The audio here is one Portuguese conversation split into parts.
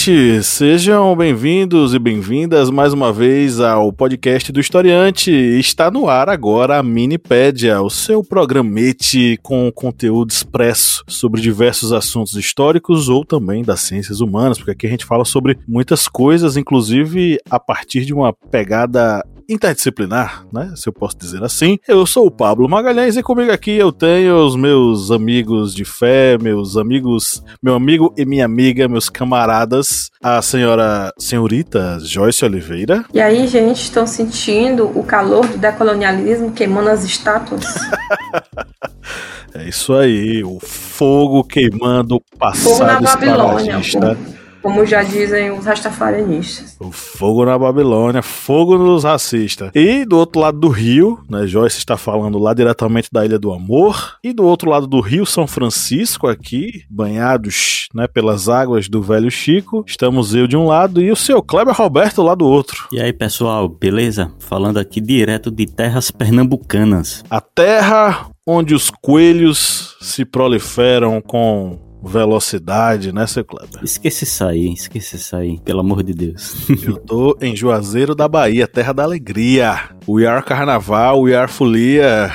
Ouvintes! Sejam bem-vindos e bem-vindas mais uma vez ao podcast do Historiante. Está no ar agora a Minipédia, o seu programete com conteúdo expresso sobre diversos assuntos históricos ou também das ciências humanas, porque aqui a gente fala sobre muitas coisas, inclusive a partir de uma pegada interdisciplinar, né? Se eu posso dizer assim. Eu sou o Pablo Magalhães e comigo aqui eu tenho os meus amigos de fé, meus amigos, meu amigo e minha amiga, meus camaradas, a senhora senhorita Joyce Oliveira. E aí, gente, estão sentindo o calor do decolonialismo queimando as estátuas? é isso aí, o fogo queimando o passado fogo na Babilônia, como já dizem os rastafarianistas. O fogo na Babilônia, fogo nos racistas. E do outro lado do rio, né, Joyce está falando lá diretamente da Ilha do Amor. E do outro lado do rio São Francisco, aqui, banhados né, pelas águas do Velho Chico, estamos eu de um lado e o seu Kleber Roberto lá do outro. E aí, pessoal, beleza? Falando aqui direto de terras pernambucanas. A terra onde os coelhos se proliferam com velocidade, né, seu Kleber? Esquece aí, esquece aí, pelo amor de Deus. Eu tô em Juazeiro da Bahia, terra da alegria. We are carnaval, we are folia.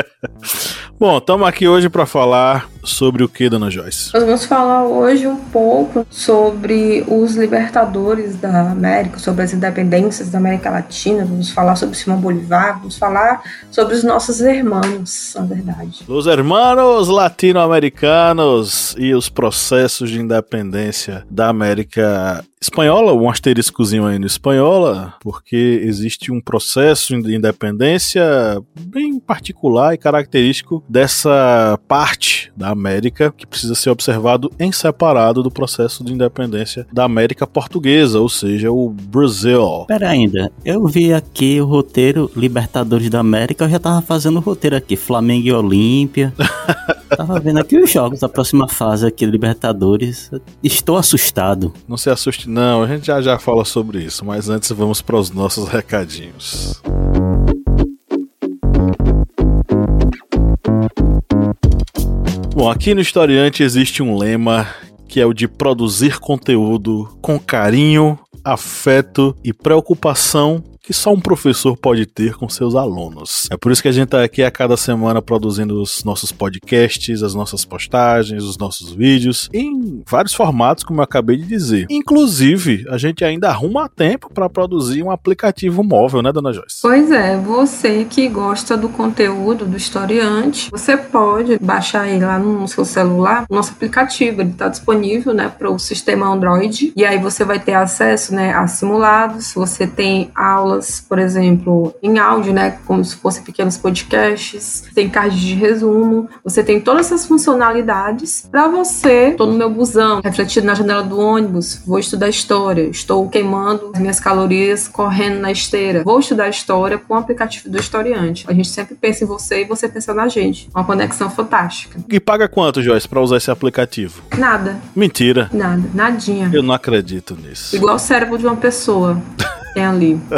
Bom, estamos aqui hoje para falar sobre o que, dona Joyce? Nós vamos falar hoje um pouco sobre os libertadores da América, sobre as independências da América Latina, vamos falar sobre Simão Bolivar, vamos falar sobre os nossos irmãos, na verdade. Os hermanos latino-americanos e os processos de independência da América espanhola, um asteriscozinho aí no espanhola, porque existe um processo de independência bem particular e característico dessa parte da América que precisa ser observado em separado do processo de independência da América portuguesa, ou seja, o Brasil. Pera ainda, eu vi aqui o roteiro Libertadores da América, eu já tava fazendo o roteiro aqui, Flamengo e Olímpia. tava vendo aqui os jogos da próxima fase aqui, Libertadores. Estou assustado. Não se assuste não, a gente já já fala sobre isso, mas antes vamos para os nossos recadinhos. Bom, aqui no Historiante existe um lema que é o de produzir conteúdo com carinho, afeto e preocupação que só um professor pode ter com seus alunos. É por isso que a gente está aqui a cada semana produzindo os nossos podcasts, as nossas postagens, os nossos vídeos, em vários formatos, como eu acabei de dizer. Inclusive, a gente ainda arruma tempo para produzir um aplicativo móvel, né, dona Joyce? Pois é, você que gosta do conteúdo do historiante, você pode baixar ele lá no seu celular, nosso aplicativo, ele está disponível, né, para o sistema Android, e aí você vai ter acesso, né, a simulados, você tem aulas aulas, por exemplo, em áudio, né, como se fossem pequenos podcasts, tem cards de resumo, você tem todas essas funcionalidades para você. Estou no meu busão, refletido na janela do ônibus, vou estudar história, estou queimando as minhas calorias correndo na esteira, vou estudar história com o aplicativo do historiante. A gente sempre pensa em você e você pensa na gente. Uma conexão fantástica. E paga quanto, Joyce, para usar esse aplicativo? Nada. Mentira. Nada, nadinha. Eu não acredito nisso. Igual o cérebro de uma pessoa. ali.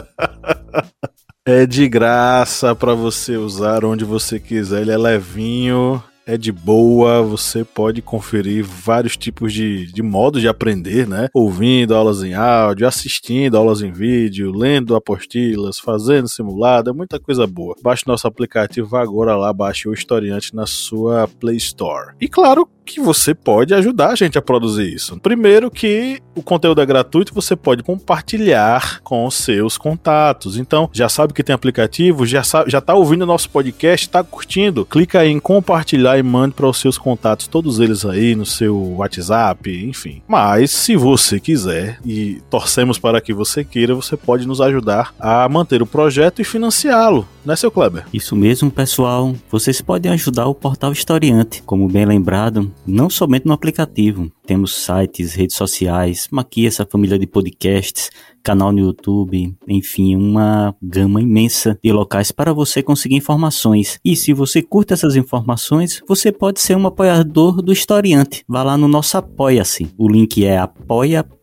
É de graça para você usar onde você quiser. Ele é levinho, é de boa, você pode conferir vários tipos de, de modos de aprender, né? Ouvindo aulas em áudio, assistindo aulas em vídeo, lendo apostilas, fazendo simulado, é muita coisa boa. Baixe nosso aplicativo agora lá, baixe o Historiante na sua Play Store. E claro, que você pode ajudar a gente a produzir isso. Primeiro que o conteúdo é gratuito, você pode compartilhar com seus contatos. Então, já sabe que tem aplicativo, já sabe, já tá ouvindo o nosso podcast, tá curtindo, clica aí em compartilhar e mande para os seus contatos, todos eles aí no seu WhatsApp, enfim. Mas se você quiser e torcemos para que você queira, você pode nos ajudar a manter o projeto e financiá-lo, né, seu Kleber? Isso mesmo, pessoal. Vocês podem ajudar o Portal Historiante, como bem lembrado, não somente no aplicativo. Temos sites, redes sociais, aqui essa família de podcasts, canal no YouTube, enfim, uma gama imensa de locais para você conseguir informações. E se você curte essas informações, você pode ser um apoiador do Historiante. Vá lá no nosso Apoia-se. O link é apoia.se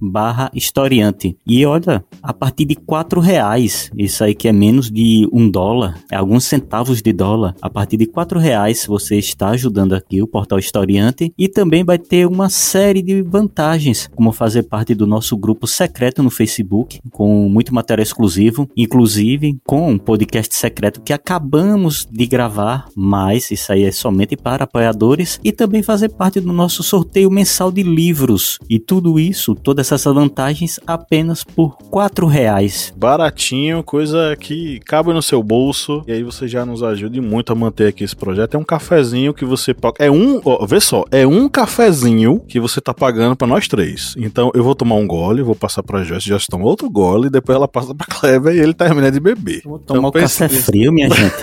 barra historiante. E olha, a partir de quatro reais, isso aí que é menos de um dólar, é alguns centavos de dólar, a partir de quatro reais você está ajudando aqui o Portal Historiante e também vai ter uma série de vantagens, como fazer parte do nosso grupo secreto no Facebook, com muito material exclusivo, inclusive com um podcast secreto que acabamos de gravar, mas isso aí é somente para apoiadores, e também fazer parte do nosso sorteio mensal de livros. E tudo isso, todas essas vantagens, apenas por quatro reais. Baratinho, coisa que cabe no seu bolso, e aí você já nos ajude muito a manter aqui esse projeto. É um cafezinho que você paga. É um, ó, vê só, é um cafezinho que você tá pagando para nós três. Então eu vou tomar um gole, vou passar pra Joyce, já toma outro gole, depois ela passa pra Kleber e ele termina de beber. Vou tomar então, o café frio, minha gente.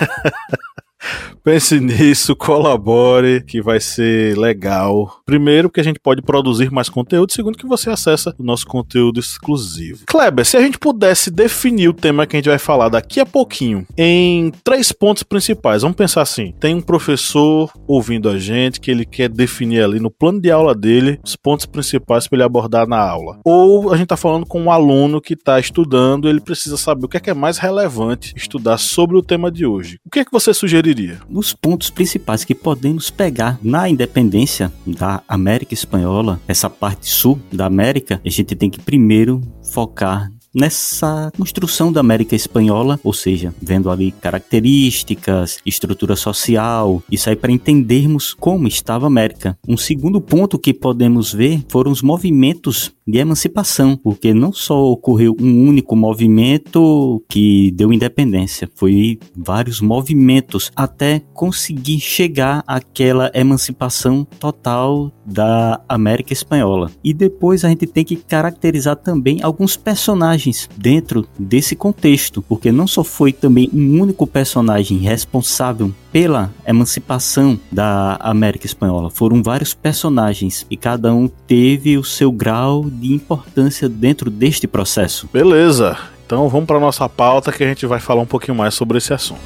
Pense nisso, colabore, que vai ser legal. Primeiro, que a gente pode produzir mais conteúdo. Segundo, que você acessa o nosso conteúdo exclusivo. Kleber, se a gente pudesse definir o tema que a gente vai falar daqui a pouquinho em três pontos principais. Vamos pensar assim: tem um professor ouvindo a gente que ele quer definir ali no plano de aula dele os pontos principais para ele abordar na aula. Ou a gente está falando com um aluno que está estudando, ele precisa saber o que é, que é mais relevante estudar sobre o tema de hoje. O que é que você sugeriria? Os pontos principais que podemos pegar na independência da América Espanhola, essa parte sul da América, a gente tem que primeiro focar nessa construção da América Espanhola, ou seja, vendo ali características, estrutura social, isso aí para entendermos como estava a América. Um segundo ponto que podemos ver foram os movimentos de emancipação, porque não só ocorreu um único movimento que deu independência, foi vários movimentos até conseguir chegar àquela emancipação total da América Espanhola. E depois a gente tem que caracterizar também alguns personagens dentro desse contexto, porque não só foi também um único personagem responsável pela emancipação da América Espanhola, foram vários personagens e cada um teve o seu grau de importância dentro deste processo. Beleza. Então vamos para nossa pauta que a gente vai falar um pouquinho mais sobre esse assunto.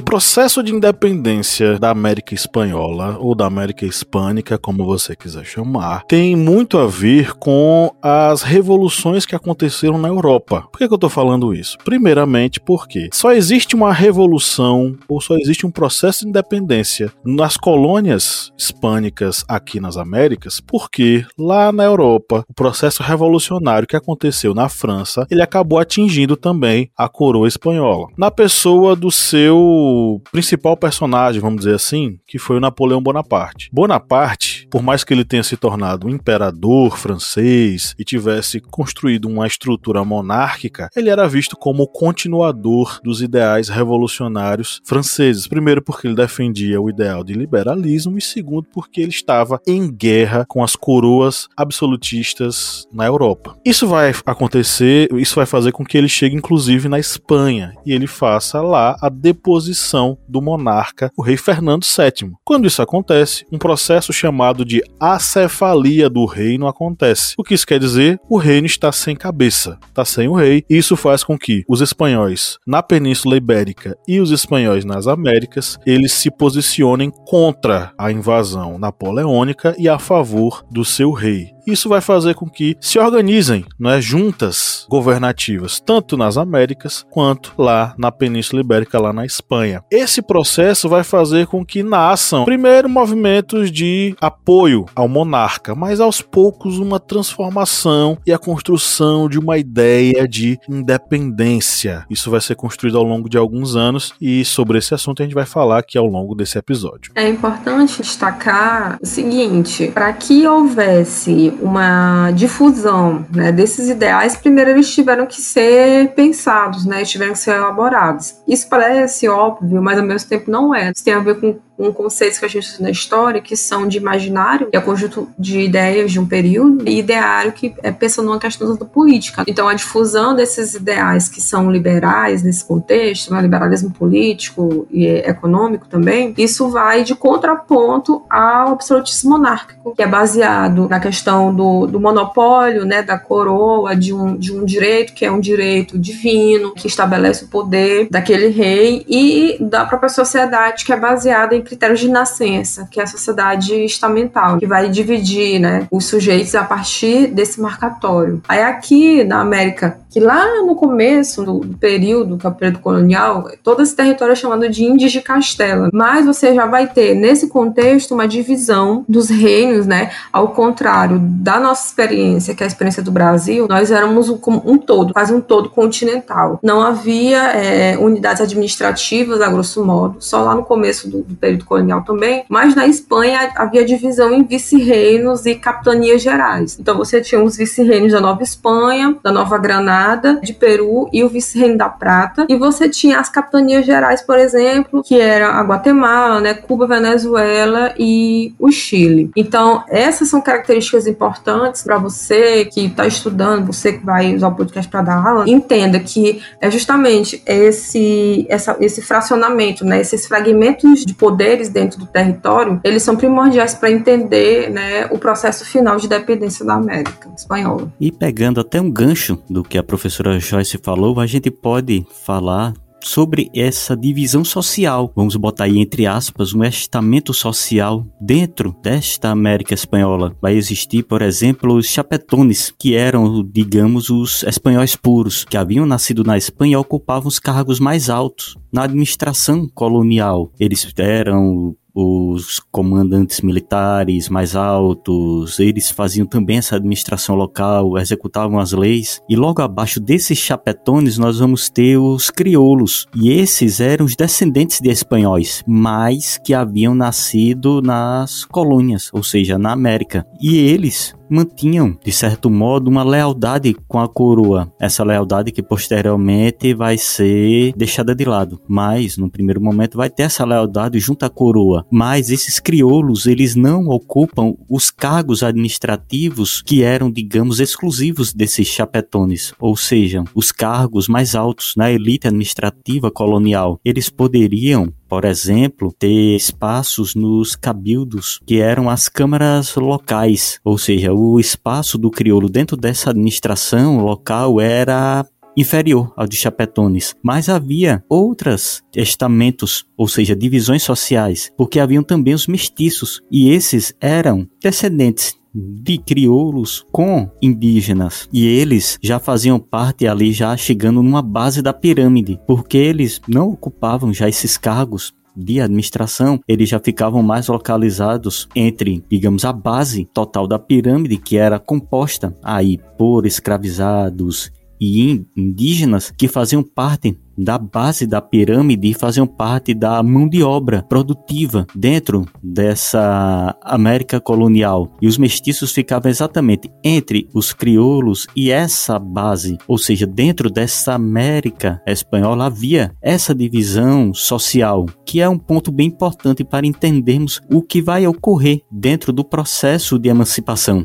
Processo de independência da América Espanhola, ou da América Hispânica, como você quiser chamar, tem muito a ver com as revoluções que aconteceram na Europa. Por que, que eu estou falando isso? Primeiramente, porque só existe uma revolução, ou só existe um processo de independência nas colônias hispânicas aqui nas Américas, porque lá na Europa, o processo revolucionário que aconteceu na França, ele acabou atingindo também a coroa espanhola. Na pessoa do seu principal personagem, vamos dizer assim, que foi o Napoleão Bonaparte. Bonaparte, por mais que ele tenha se tornado um imperador francês e tivesse construído uma estrutura monárquica, ele era visto como o continuador dos ideais revolucionários franceses. Primeiro, porque ele defendia o ideal de liberalismo, e segundo, porque ele estava em guerra com as coroas absolutistas na Europa. Isso vai acontecer, isso vai fazer com que ele chegue inclusive na Espanha e ele faça lá a deposição do monarca, o rei Fernando VII. Quando isso acontece, um processo chamado de acefalia do reino acontece. O que isso quer dizer? O reino está sem cabeça, está sem o rei, isso faz com que os espanhóis na Península Ibérica e os espanhóis nas Américas, eles se posicionem contra a invasão napoleônica e a favor do seu rei. Isso vai fazer com que se organizem é, juntas governativas, tanto nas Américas quanto lá na Península Ibérica, lá na Espanha. Esse processo vai fazer com que nasçam, primeiro, movimentos de apoio ao monarca, mas aos poucos uma transformação e a construção de uma ideia de independência. Isso vai ser construído ao longo de alguns anos e sobre esse assunto a gente vai falar aqui ao longo desse episódio. É importante destacar o seguinte: para que houvesse uma difusão né, desses ideais, primeiro eles tiveram que ser pensados, né, tiveram que ser elaborados. Isso parece óbvio, mas ao mesmo tempo não é. Isso tem a ver com um conceito que a gente usa na história, que são de imaginário, que é o conjunto de ideias de um período, e ideário, que é pensando numa questão da política. Então, a difusão desses ideais que são liberais nesse contexto, né, liberalismo político e econômico também, isso vai de contraponto ao absolutismo monárquico, que é baseado na questão do, do monopólio, né, da coroa, de um, de um direito que é um direito divino, que estabelece o poder daquele rei, e da própria sociedade, que é baseada em critérios de nascença, que é a sociedade estamental, que vai dividir né, os sujeitos a partir desse marcatório. Aí aqui na América, que lá no começo do período, que é o período colonial, todo esse território é chamado de Índios de Castela. Mas você já vai ter, nesse contexto, uma divisão dos reinos, né? Ao contrário da nossa experiência, que é a experiência do Brasil, nós éramos um, um todo, quase um todo continental. Não havia é, unidades administrativas, a grosso modo, só lá no começo do, do período período colonial também, mas na Espanha havia divisão em vice-reinos e capitanias gerais. Então você tinha os vice-reinos da Nova Espanha, da Nova Granada, de Peru e o vice-reino da Prata, e você tinha as capitanias gerais, por exemplo, que era a Guatemala, né, Cuba, Venezuela e o Chile. Então essas são características importantes para você que está estudando, você que vai usar o podcast para dar aula, entenda que é justamente esse, essa, esse fracionamento, né, esses fragmentos de poder poderes dentro do território, eles são primordiais para entender né, o processo final de dependência da América espanhola. E pegando até um gancho do que a professora Joyce falou, a gente pode falar sobre essa divisão social, vamos botar aí entre aspas, um estamento social dentro desta América espanhola. Vai existir, por exemplo, os chapetones, que eram, digamos, os espanhóis puros, que haviam nascido na Espanha e ocupavam os cargos mais altos na administração colonial. Eles eram os comandantes militares mais altos, eles faziam também essa administração local, executavam as leis. E logo abaixo desses chapetones nós vamos ter os crioulos. E esses eram os descendentes de espanhóis, mas que haviam nascido nas colônias, ou seja, na América. E eles mantinham, de certo modo, uma lealdade com a coroa. Essa lealdade que posteriormente vai ser deixada de lado. Mas, no primeiro momento, vai ter essa lealdade junto à coroa. Mas esses crioulos, eles não ocupam os cargos administrativos que eram, digamos, exclusivos desses chapetones. Ou seja, os cargos mais altos na elite administrativa colonial. Eles poderiam por exemplo, ter espaços nos cabildos, que eram as câmaras locais, ou seja, o espaço do crioulo dentro dessa administração local era inferior ao de chapetones, mas havia outros estamentos, ou seja, divisões sociais, porque haviam também os mestiços, e esses eram descendentes de crioulos com indígenas. E eles já faziam parte ali, já chegando numa base da pirâmide, porque eles não ocupavam já esses cargos de administração, eles já ficavam mais localizados entre, digamos, a base total da pirâmide, que era composta aí por escravizados e indígenas que faziam parte da base da pirâmide e faziam parte da mão de obra produtiva dentro dessa América colonial. E os mestiços ficavam exatamente entre os crioulos e essa base, ou seja, dentro dessa América espanhola havia essa divisão social, que é um ponto bem importante para entendermos o que vai ocorrer dentro do processo de emancipação.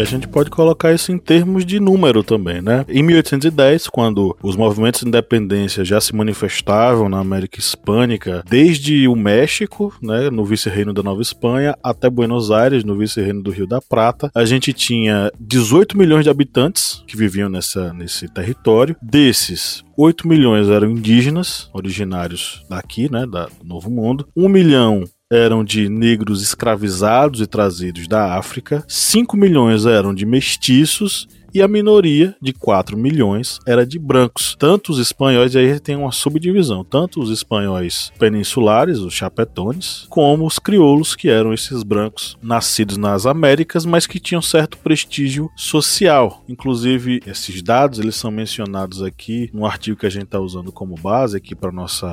A gente pode colocar isso em termos de número também, né? Em 1810, quando os movimentos de independência já se manifestavam na América Hispânica, desde o México, né, no vice-reino da Nova Espanha, até Buenos Aires, no vice-reino do Rio da Prata, a gente tinha 18 milhões de habitantes que viviam nessa, nesse território. Desses, 8 milhões eram indígenas, originários daqui, né, da, do Novo Mundo. 1 milhão eram de negros escravizados e trazidos da África, 5 milhões eram de mestiços e a minoria, de 4 milhões, era de brancos. Tanto os espanhóis, e aí tem uma subdivisão, tanto os espanhóis peninsulares, os chapetones, como os crioulos, que eram esses brancos nascidos nas Américas, mas que tinham certo prestígio social. Inclusive, esses dados eles são mencionados aqui no artigo que a gente está usando como base aqui para o nosso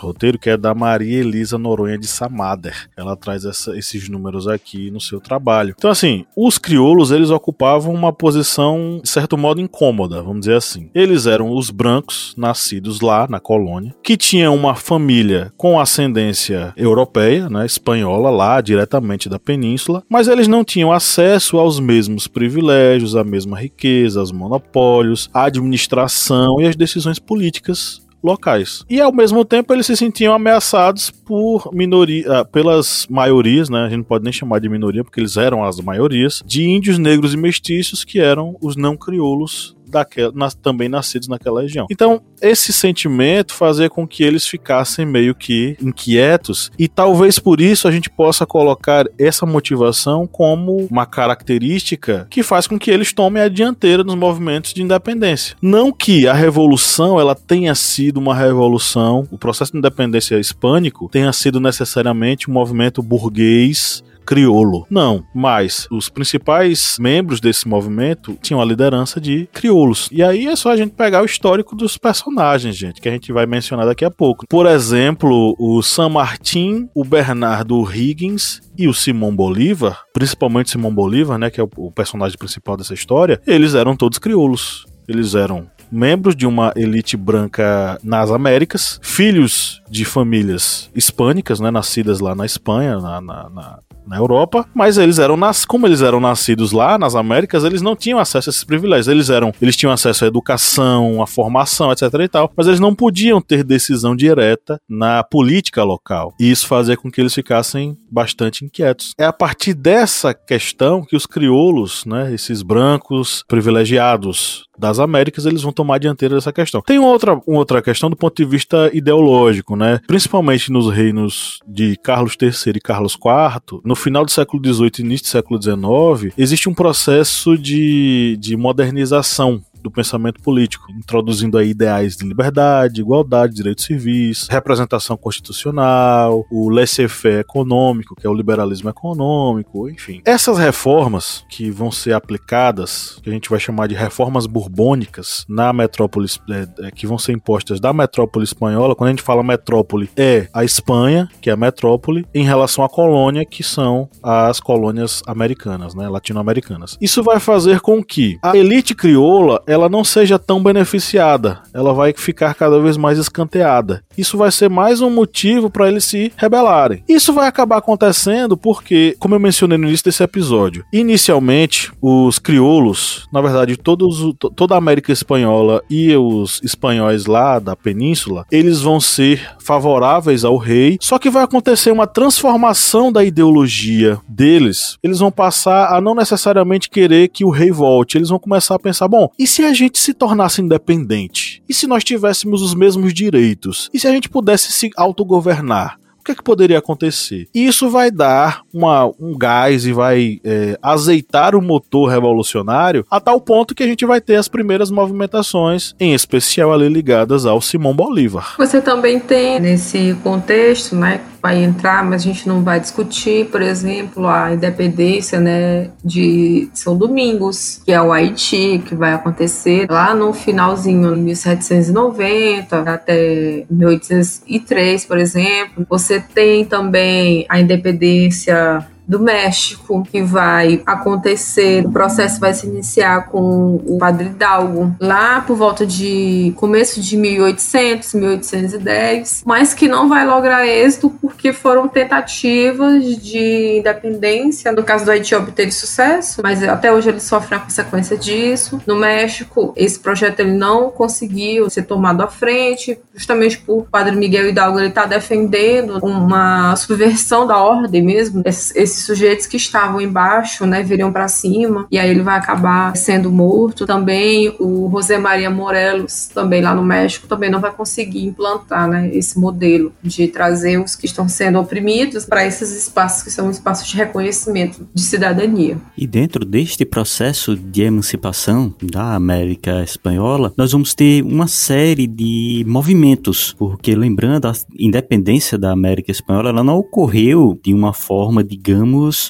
roteiro, que é da Maria Elisa Noronha de Samader. Ela traz essa, esses números aqui no seu trabalho. Então, assim, os crioulos eles ocupavam uma posição situação, de certo modo, incômoda, vamos dizer assim. Eles eram os brancos, nascidos lá na colônia, que tinham uma família com ascendência europeia, né, espanhola, lá diretamente da península, mas eles não tinham acesso aos mesmos privilégios, à mesma riqueza, aos monopólios, à administração e às decisões políticas locais. E ao mesmo tempo eles se sentiam ameaçados por minoria, ah, pelas maiorias, né? A gente não pode nem chamar de minoria porque eles eram as maiorias de índios negros e mestiços que eram os não crioulos daquela, nas, também nascidos naquela região. Então, esse sentimento fazia com que eles ficassem meio que inquietos, e talvez por isso a gente possa colocar essa motivação como uma característica que faz com que eles tomem a dianteira nos movimentos de independência. Não que a revolução ela tenha sido uma revolução, o processo de independência hispânico tenha sido necessariamente um movimento burguês crioulo. Não, mas os principais membros desse movimento tinham a liderança de crioulos. E aí é só a gente pegar o histórico dos personagens, gente, que a gente vai mencionar daqui a pouco. Por exemplo, o San Martin, o Bernardo Higgins e o Simão Bolívar, principalmente Simão Bolívar, né, que é o personagem principal dessa história, eles eram todos crioulos. Eles eram membros de uma elite branca nas Américas, filhos de famílias hispânicas, né, nascidas lá na Espanha, na, na, na, na Europa, mas eles eram nas, como eles eram nascidos lá nas Américas, eles não tinham acesso a esses privilégios. Eles eram, eles tinham acesso à educação, à formação, etc e tal, mas eles não podiam ter decisão direta na política local. E isso fazia com que eles ficassem bastante inquietos. É a partir dessa questão que os crioulos, né, esses brancos privilegiados das Américas, eles vão tomar a dianteira dessa questão. Tem outra, uma outra questão do ponto de vista ideológico, né? Principalmente nos reinos de Carlos III e Carlos IV, no final do século XVIII e início do século XIX, existe um processo de, de modernização do pensamento político, introduzindo aí ideais de liberdade, igualdade, direitos civis, representação constitucional, o laissez-faire econômico, que é o liberalismo econômico, enfim. Essas reformas que vão ser aplicadas, que a gente vai chamar de reformas borbônicas na metrópole, é, é, que vão ser impostas da metrópole espanhola, quando a gente fala metrópole, é a Espanha, que é a metrópole, em relação à colônia, que são as colônias americanas, né, latino-americanas. Isso vai fazer com que a elite crioula ela não seja tão beneficiada, ela vai ficar cada vez mais escanteada. Isso vai ser mais um motivo para eles se rebelarem. Isso vai acabar acontecendo porque, como eu mencionei no início desse episódio, inicialmente os crioulos, na verdade todos, toda a América espanhola e os espanhóis lá da península, eles vão ser favoráveis ao rei, só que vai acontecer uma transformação da ideologia deles. Eles vão passar a não necessariamente querer que o rei volte, eles vão começar a pensar, bom, e se a gente se tornasse independente? E se nós tivéssemos os mesmos direitos? E se a gente pudesse se autogovernar? O que, é que poderia acontecer? Isso vai dar uma, um gás e vai é, azeitar o motor revolucionário a tal ponto que a gente vai ter as primeiras movimentações, em especial ali ligadas ao Simão Bolívar. Você também tem nesse contexto, né, vai entrar, mas a gente não vai discutir, por exemplo, a independência, né, de São Domingos, que é o Haiti, que vai acontecer lá no finalzinho, de 1790 até 1803, por exemplo. Você tem também a independência do México, que vai acontecer, o processo vai se iniciar com o padre Hidalgo, lá por volta de começo de 1800, 1810, mas que não vai lograr êxito porque foram tentativas de independência. No caso do Haiti obteve sucesso, mas até hoje ele sofre a consequência disso. No México, esse projeto ele não conseguiu ser tomado à frente, justamente por padre Miguel Hidalgo ele está defendendo uma subversão da ordem mesmo. Esses sujeitos que estavam embaixo, né, viriam para cima e aí ele vai acabar sendo morto. Também o José Maria Morelos, também lá no México, também não vai conseguir implantar, né, esse modelo de trazer os que estão sendo oprimidos para esses espaços que são espaços de reconhecimento de cidadania. E dentro deste processo de emancipação da América Espanhola, nós vamos ter uma série de movimentos, porque lembrando, a independência da América Espanhola ela não ocorreu de uma forma, digamos,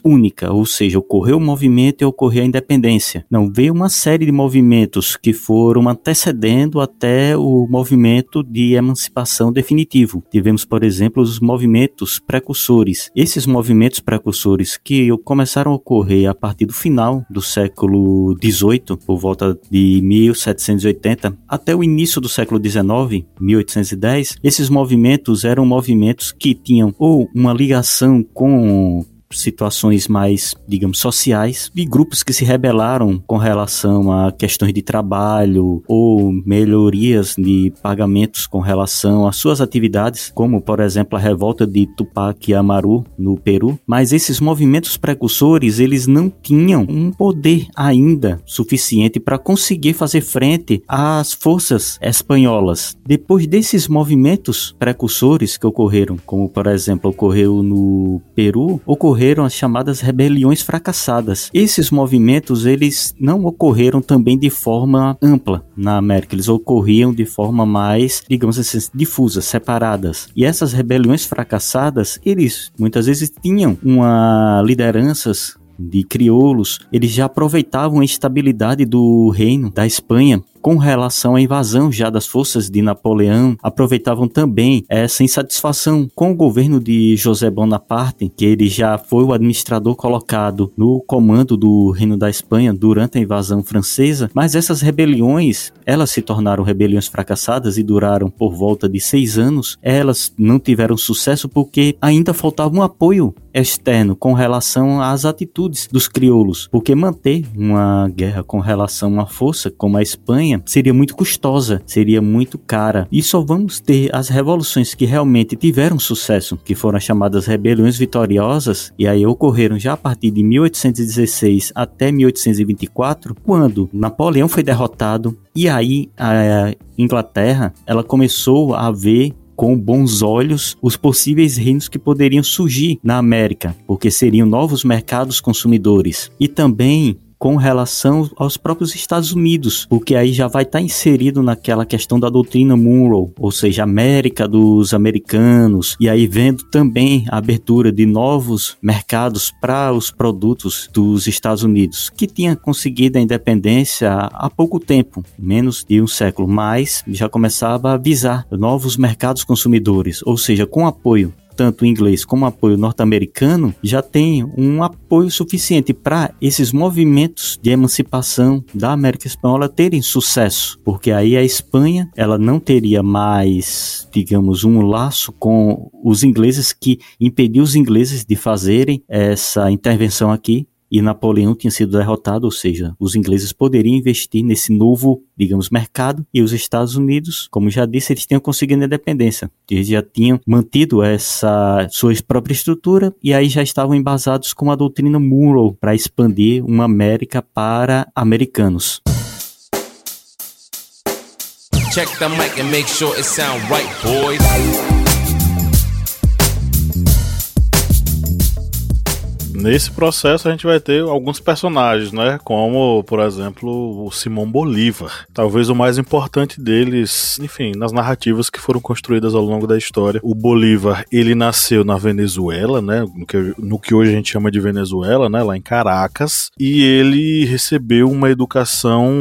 única, ou seja, ocorreu o movimento e ocorreu a independência. Não, veio uma série de movimentos que foram antecedendo até o movimento de emancipação definitivo. Tivemos, por exemplo, os movimentos precursores. Esses movimentos precursores que começaram a ocorrer a partir do final do século XVIII, por volta de 1780, até o início do século XIX, 1810, esses movimentos eram movimentos que tinham ou uma ligação com situações mais, digamos, sociais, de grupos que se rebelaram com relação a questões de trabalho ou melhorias de pagamentos com relação às suas atividades, como, por exemplo, a revolta de Tupac Amaru no Peru. Mas esses movimentos precursores, eles não tinham um poder ainda suficiente para conseguir fazer frente às forças espanholas. Depois desses movimentos precursores que ocorreram, como, por exemplo, ocorreu no Peru, ocorreu ocorreram as chamadas rebeliões fracassadas. Esses movimentos eles não ocorreram também de forma ampla na América, eles ocorriam de forma mais, digamos assim, difusa, separadas. E essas rebeliões fracassadas, eles muitas vezes tinham uma lideranças de crioulos, eles já aproveitavam a estabilidade do reino da Espanha com relação à invasão já das forças de Napoleão, aproveitavam também essa insatisfação com o governo de José Bonaparte, que ele já foi o administrador colocado no comando do Reino da Espanha durante a invasão francesa, mas essas rebeliões, elas se tornaram rebeliões fracassadas e duraram por volta de seis anos. Elas não tiveram sucesso porque ainda faltava um apoio externo com relação às atitudes dos crioulos, porque manter uma guerra com relação a uma força como a Espanha seria muito custosa, seria muito cara. E só vamos ter as revoluções que realmente tiveram sucesso, que foram as chamadas rebeliões vitoriosas, e aí ocorreram já a partir de 1816 até 1824, quando Napoleão foi derrotado e aí a Inglaterra ela começou a ver com bons olhos os possíveis reinos que poderiam surgir na América, porque seriam novos mercados consumidores. E também com relação aos próprios Estados Unidos, o que aí já vai estar tá inserido naquela questão da doutrina Monroe, ou seja, América dos americanos, e aí vendo também a abertura de novos mercados para os produtos dos Estados Unidos, que tinha conseguido a independência há pouco tempo, menos de um século, mas já começava a visar novos mercados consumidores, ou seja, com apoio tanto inglês como apoio norte-americano, já tem um apoio suficiente para esses movimentos de emancipação da América Espanhola terem sucesso, porque aí a Espanha ela não teria mais, digamos, um laço com os ingleses que impediu os ingleses de fazerem essa intervenção aqui e Napoleão tinha sido derrotado, ou seja, os ingleses poderiam investir nesse novo, digamos, mercado e os Estados Unidos, como já disse, eles tinham conseguido a independência. Eles já tinham mantido essa sua própria estrutura e aí já estavam embasados com a doutrina Monroe para expandir uma América para americanos. Check the mic and make sure it sound right, boys. Nesse processo a gente vai ter alguns personagens, né? Como, por exemplo, o Simão Bolívar. Talvez o mais importante deles, enfim, nas narrativas que foram construídas ao longo da história. O Bolívar, ele nasceu na Venezuela, né? No que, no que hoje a gente chama de Venezuela, né? Lá em Caracas. E ele recebeu uma educação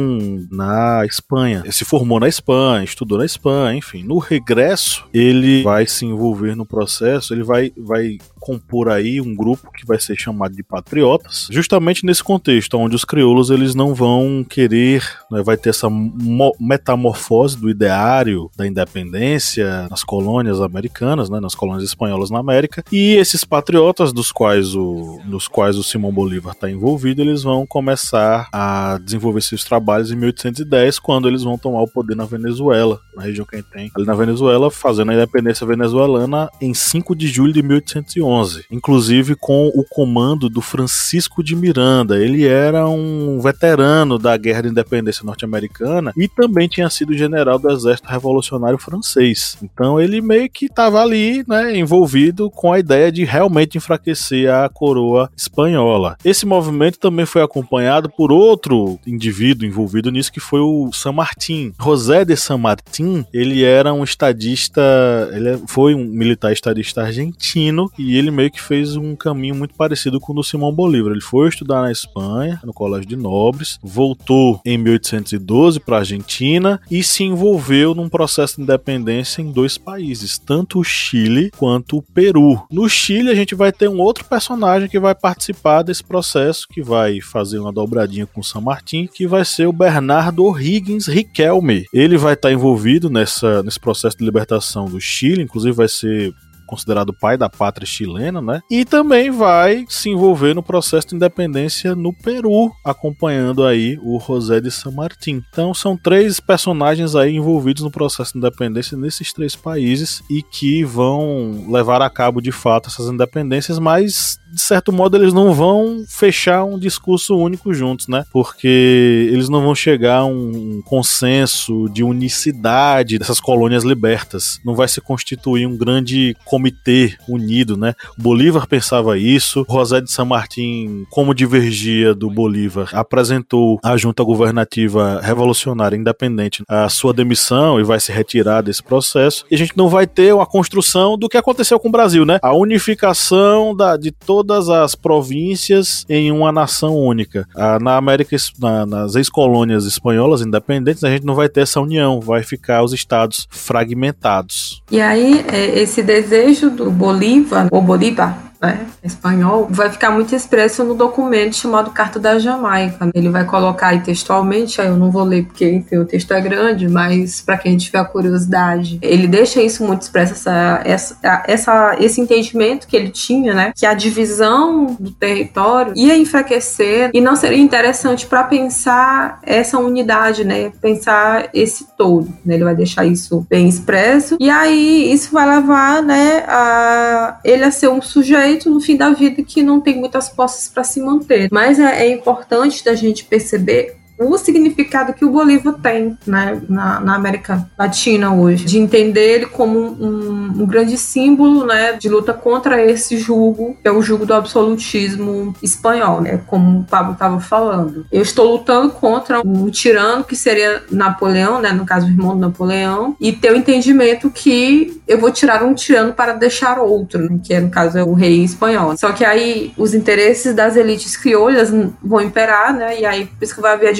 na Espanha. Ele se formou na Espanha, estudou na Espanha, enfim. No regresso, ele vai se envolver no processo, ele vai, vai compor aí um grupo que vai ser chamado chamado de patriotas, justamente nesse contexto, onde os crioulos eles não vão querer, né, vai ter essa metamorfose do ideário da independência nas colônias americanas, né, nas colônias espanholas na América, e esses patriotas dos quais o, nos quais o Simão Bolívar está envolvido, eles vão começar a desenvolver seus trabalhos em 1810, quando eles vão tomar o poder na Venezuela, na região que tem ali na Venezuela, fazendo a independência venezuelana em 5 de julho de 1811, inclusive com o comando do Francisco de Miranda. Ele era um veterano da Guerra de Independência norte-americana e também tinha sido general do Exército Revolucionário Francês. Então ele meio que estava ali, né, envolvido com a ideia de realmente enfraquecer a coroa espanhola. Esse movimento também foi acompanhado por outro indivíduo envolvido nisso que foi o San Martín. José de San Martín, ele era um estadista, ele foi um militar estadista argentino e ele meio que fez um caminho muito parecido com o do Simão Bolívar. Ele foi estudar na Espanha, no Colégio de Nobres, voltou em 1812 para a Argentina e se envolveu num processo de independência em dois países, tanto o Chile quanto o Peru. No Chile a gente vai ter um outro personagem que vai participar desse processo, que vai fazer uma dobradinha com San Martín, que vai ser o Bernardo O'Higgins Riquelme. Ele vai estar envolvido nessa, nesse processo de libertação do Chile, inclusive vai ser considerado pai da pátria chilena, né? E também vai se envolver no processo de independência no Peru, acompanhando aí o José de San Martín. Então são três personagens aí envolvidos no processo de independência nesses três países e que vão levar a cabo de fato essas independências, mas de certo modo, eles não vão fechar um discurso único juntos, né? Porque eles não vão chegar a um consenso de unicidade dessas colônias libertas. Não vai se constituir um grande comitê unido, né? Bolívar pensava isso, José de San Martín, como divergia do Bolívar, apresentou à junta governativa revolucionária independente a sua demissão e vai se retirar desse processo. E a gente não vai ter uma construção do que aconteceu com o Brasil, né? A unificação da, de toda todas as províncias em uma nação única. Ah, na América, na, nas ex-colônias espanholas independentes, a gente não vai ter essa união, vai ficar os estados fragmentados. E aí, é, esse desejo do Bolívar, ou Bolívar, né, espanhol, vai ficar muito expresso no documento chamado Carta da Jamaica. Ele vai colocar aí textualmente, aí eu não vou ler porque enfim, o texto é grande, mas para quem tiver curiosidade, ele deixa isso muito expresso, essa, essa, essa, esse entendimento que ele tinha, né, que a divisão do território ia enfraquecer e não seria interessante para pensar essa unidade, né, pensar esse todo. Né, ele vai deixar isso bem expresso e aí isso vai levar, né, a ele a ser um sujeito no fim da vida que não tem muitas posses para se manter. Mas é, é importante da gente perceber o significado que o Bolívar tem né, na, na, América Latina hoje, de entender ele como um, um, grande símbolo né, de luta contra esse jugo, que é o jugo do absolutismo espanhol, né, como o Pablo estava falando. Eu estou lutando contra um tirano que seria Napoleão, né, no caso o irmão do Napoleão, e ter o entendimento que eu vou tirar um tirano para deixar outro, né, que é, no caso é o rei espanhol. Só que aí os interesses das elites crioulas vão imperar, né, e aí por isso que vai haver a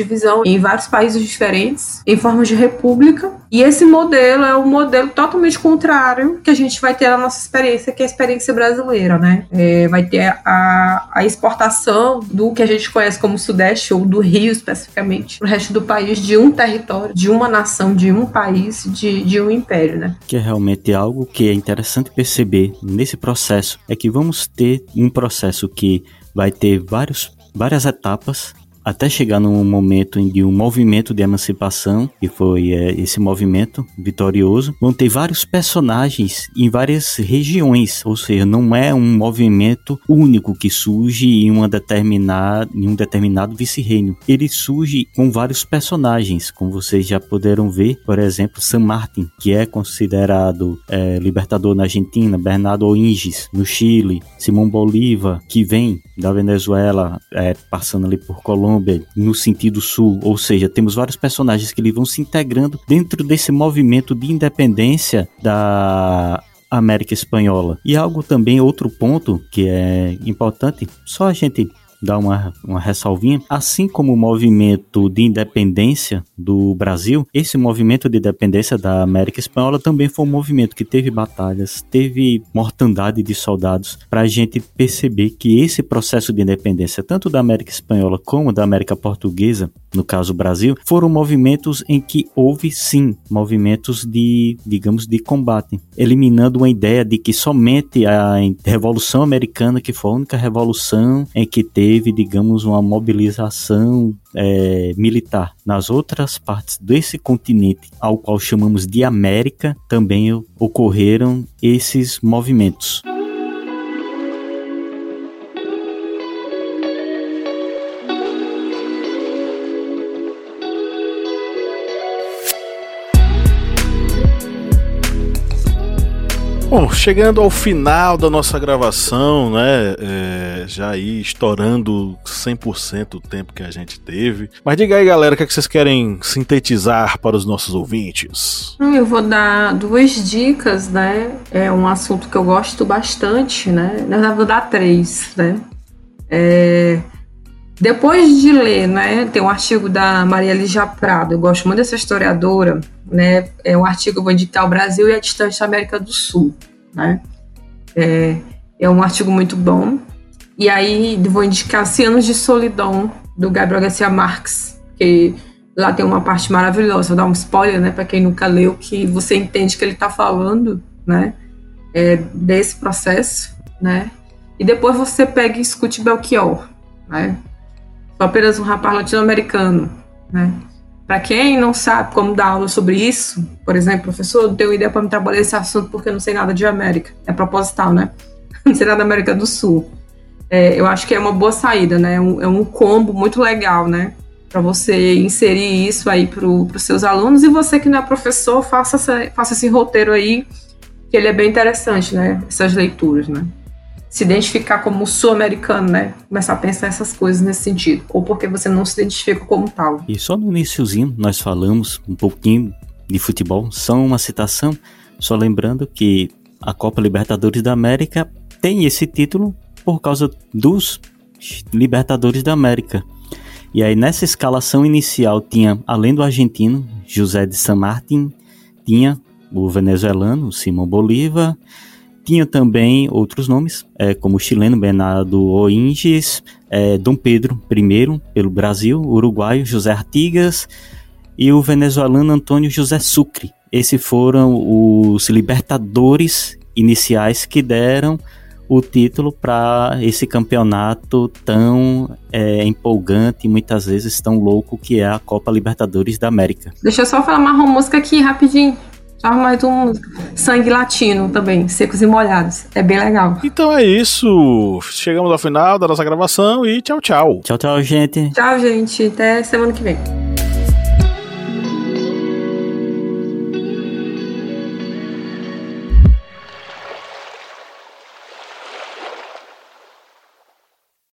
em vários países diferentes, em forma de república. E esse modelo é um modelo totalmente contrário que a gente vai ter na nossa experiência, que é a experiência brasileira, né? É, vai ter a, a exportação do que a gente conhece como Sudeste, ou do Rio especificamente, para o resto do país, de um território, de uma nação, de um país, de, de um império, né? Que é realmente algo que é interessante perceber nesse processo, é que vamos ter um processo que vai ter vários, várias etapas até chegar num momento em de um movimento de emancipação, que foi é, esse movimento vitorioso, vão ter vários personagens em várias regiões, ou seja, não é um movimento único que surge em, uma determinada, em um determinado vice-reino. Ele surge com vários personagens, como vocês já puderam ver, por exemplo, San Martin, que é considerado é, libertador na Argentina, Bernardo O'Higgins no Chile, Simão Bolívar, que vem da Venezuela, é, passando ali por Colômbia, Colômbia no sentido sul, ou seja, temos vários personagens que eles vão se integrando dentro desse movimento de independência da América Espanhola. E algo também, outro ponto que é importante, só a gente dar uma, uma ressalvinha. Assim como o movimento de independência do Brasil, esse movimento de independência da América Espanhola também foi um movimento que teve batalhas, teve mortandade de soldados, para a gente perceber que esse processo de independência, tanto da América Espanhola como da América Portuguesa, no caso Brasil, foram movimentos em que houve sim movimentos de, digamos, de combate, eliminando uma ideia de que somente a Revolução Americana, que foi a única revolução em que teve, digamos, uma mobilização é, militar. Nas outras partes desse continente, ao qual chamamos de América, também ocorreram esses movimentos. Bom, chegando ao final da nossa gravação, né? É, já aí estourando 100% o tempo que a gente teve. Mas diga aí, galera, o que, é que vocês querem sintetizar para os nossos ouvintes? Eu vou dar duas dicas, né? É um assunto que eu gosto bastante, né? Na verdade, vou dar três, né? É, depois de ler, né, tem um artigo da Maria Lígia Prado, eu gosto muito dessa historiadora, né, é um artigo que vou indicar o Brasil e a distância América do Sul, né, é, é um artigo muito bom, e aí vou indicar Anos de Solidão, do Gabriel Garcia Marques, que lá tem uma parte maravilhosa, vou dar um spoiler, né, para quem nunca leu, que você entende que ele está falando, né, é, desse processo, né, e depois você pega e escute Belchior, né, apenas um rapaz latino-americano, né? Para quem não sabe como dar aula sobre isso, por exemplo, professor, não tenho ideia para me trabalhar esse assunto porque eu não sei nada de América. É proposital, né? Não sei nada da América do Sul. É, eu acho que é uma boa saída, né? É um, é um combo muito legal, né? Para você inserir isso aí para os seus alunos e você que não é professor, faça, essa, faça esse roteiro aí, que ele é bem interessante, né? Essas leituras, né? Se identificar como sul-americano, né? Começar a pensar essas coisas nesse sentido. Ou porque você não se identifica como tal. E só no iníciozinho nós falamos um pouquinho de futebol, só uma citação, só lembrando que a Copa Libertadores da América tem esse título por causa dos Libertadores da América. E aí nessa escalação inicial tinha, além do argentino, José de San Martín, tinha o venezuelano, Simão Bolívar, tinha também outros nomes, é, como o chileno Bernardo Oinges, é, Dom Pedro I pelo Brasil, o uruguaio José Artigas e o venezuelano Antônio José Sucre. Esses foram os libertadores iniciais que deram o título para esse campeonato tão é, empolgante e muitas vezes tão louco que é a Copa Libertadores da América. Deixa eu só falar uma música aqui rapidinho. Só mais um sangue latino também, secos e molhados. É bem legal. Então é isso. Chegamos ao final da nossa gravação e tchau, tchau. Tchau, tchau, gente. Tchau, gente. Até semana que vem.